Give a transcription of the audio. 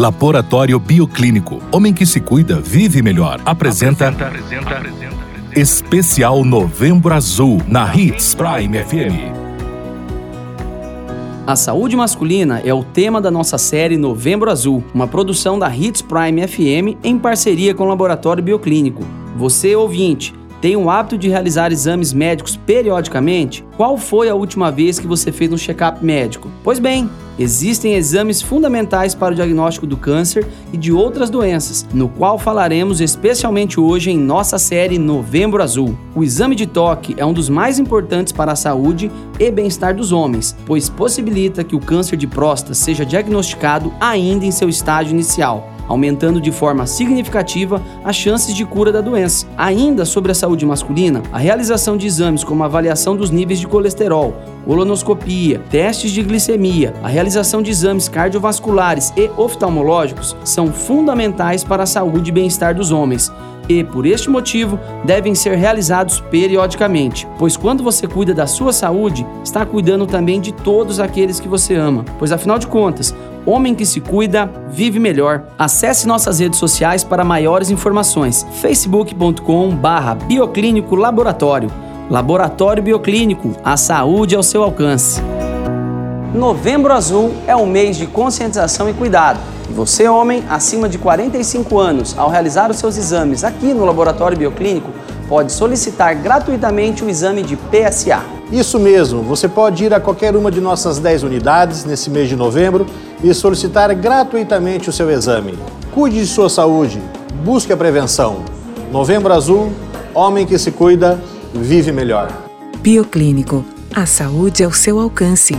Laboratório Bioclínico. Homem que se cuida, vive melhor. Apresenta. apresenta, apresenta Especial Novembro Azul na Hits Prime FM. A saúde masculina é o tema da nossa série Novembro Azul, uma produção da Hits Prime FM em parceria com o Laboratório Bioclínico. Você, ouvinte, tem o hábito de realizar exames médicos periodicamente? Qual foi a última vez que você fez um check-up médico? Pois bem, existem exames fundamentais para o diagnóstico do câncer e de outras doenças, no qual falaremos especialmente hoje em nossa série Novembro Azul. O exame de toque é um dos mais importantes para a saúde e bem-estar dos homens, pois possibilita que o câncer de próstata seja diagnosticado ainda em seu estágio inicial aumentando de forma significativa as chances de cura da doença. Ainda sobre a saúde masculina, a realização de exames como avaliação dos níveis de colesterol, colonoscopia, testes de glicemia, a realização de exames cardiovasculares e oftalmológicos são fundamentais para a saúde e bem-estar dos homens e, por este motivo, devem ser realizados periodicamente, pois quando você cuida da sua saúde, está cuidando também de todos aqueles que você ama, pois afinal de contas, homem que se cuida vive melhor. Acesse nossas redes sociais para maiores informações: facebook.com/bioclínico laboratório. Laboratório Bioclínico, a saúde ao seu alcance. Novembro Azul é um mês de conscientização e cuidado. E você, homem acima de 45 anos, ao realizar os seus exames aqui no Laboratório Bioclínico, pode solicitar gratuitamente o exame de PSA. Isso mesmo, você pode ir a qualquer uma de nossas 10 unidades nesse mês de novembro e solicitar gratuitamente o seu exame. Cuide de sua saúde, busque a prevenção. Novembro Azul, homem que se cuida, vive melhor. Bioclínico, a saúde ao seu alcance.